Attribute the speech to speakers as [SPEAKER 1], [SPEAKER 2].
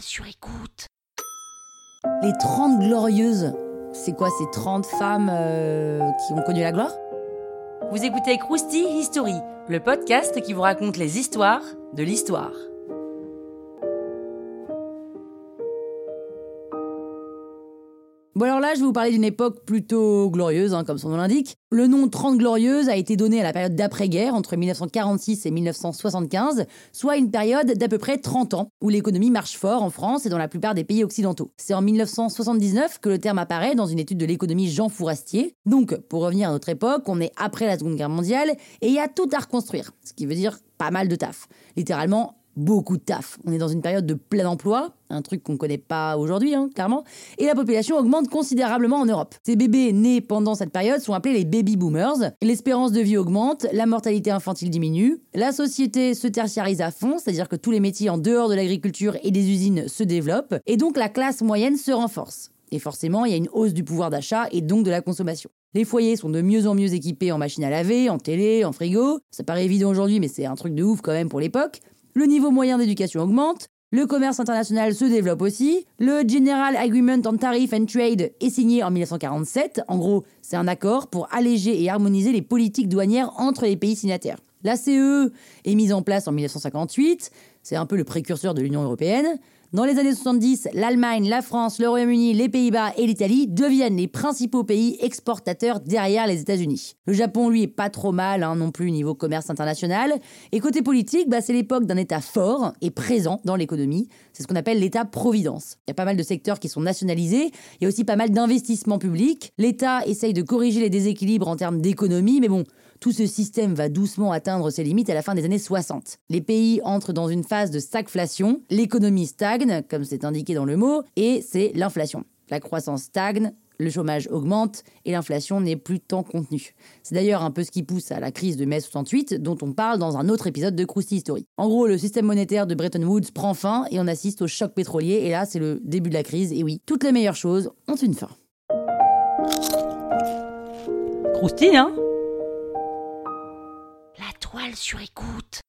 [SPEAKER 1] sur écoute.
[SPEAKER 2] Les 30 glorieuses, c'est quoi ces 30 femmes euh, qui ont connu la gloire?
[SPEAKER 3] Vous écoutez Krusty History, le podcast qui vous raconte les histoires de l'histoire.
[SPEAKER 2] Bon alors là, je vais vous parler d'une époque plutôt glorieuse, hein, comme son nom l'indique. Le nom 30 glorieuses a été donné à la période d'après-guerre, entre 1946 et 1975, soit une période d'à peu près 30 ans, où l'économie marche fort en France et dans la plupart des pays occidentaux. C'est en 1979 que le terme apparaît dans une étude de l'économie Jean Fourastier. Donc, pour revenir à notre époque, on est après la Seconde Guerre mondiale, et il y a tout à reconstruire, ce qui veut dire pas mal de taf. Littéralement, beaucoup de taf. On est dans une période de plein emploi, un truc qu'on connaît pas aujourd'hui, hein, clairement, et la population augmente considérablement en Europe. Ces bébés nés pendant cette période sont appelés les baby boomers. L'espérance de vie augmente, la mortalité infantile diminue, la société se tertiarise à fond, c'est-à-dire que tous les métiers en dehors de l'agriculture et des usines se développent, et donc la classe moyenne se renforce. Et forcément, il y a une hausse du pouvoir d'achat et donc de la consommation. Les foyers sont de mieux en mieux équipés en machines à laver, en télé, en frigo. Ça paraît évident aujourd'hui, mais c'est un truc de ouf quand même pour l'époque le niveau moyen d'éducation augmente, le commerce international se développe aussi, le General Agreement on Tariff and Trade est signé en 1947, en gros c'est un accord pour alléger et harmoniser les politiques douanières entre les pays signataires. La CE est mise en place en 1958, c'est un peu le précurseur de l'Union européenne. Dans les années 70, l'Allemagne, la France, le Royaume-Uni, les Pays-Bas et l'Italie deviennent les principaux pays exportateurs derrière les États-Unis. Le Japon, lui, est pas trop mal hein, non plus niveau commerce international. Et côté politique, bah, c'est l'époque d'un État fort et présent dans l'économie. C'est ce qu'on appelle l'État-providence. Il y a pas mal de secteurs qui sont nationalisés. Il y a aussi pas mal d'investissements publics. L'État essaye de corriger les déséquilibres en termes d'économie, mais bon, tout ce système va doucement atteindre ses limites à la fin des années 60. Les pays entrent dans une phase de stagflation, l'économie stagne, comme c'est indiqué dans le mot, et c'est l'inflation. La croissance stagne, le chômage augmente et l'inflation n'est plus tant contenue. C'est d'ailleurs un peu ce qui pousse à la crise de mai 68 dont on parle dans un autre épisode de Krusty History. En gros, le système monétaire de Bretton Woods prend fin et on assiste au choc pétrolier et là c'est le début de la crise et oui, toutes les meilleures choses ont une fin.
[SPEAKER 3] Krusty, hein?
[SPEAKER 1] Étoile sur écoute.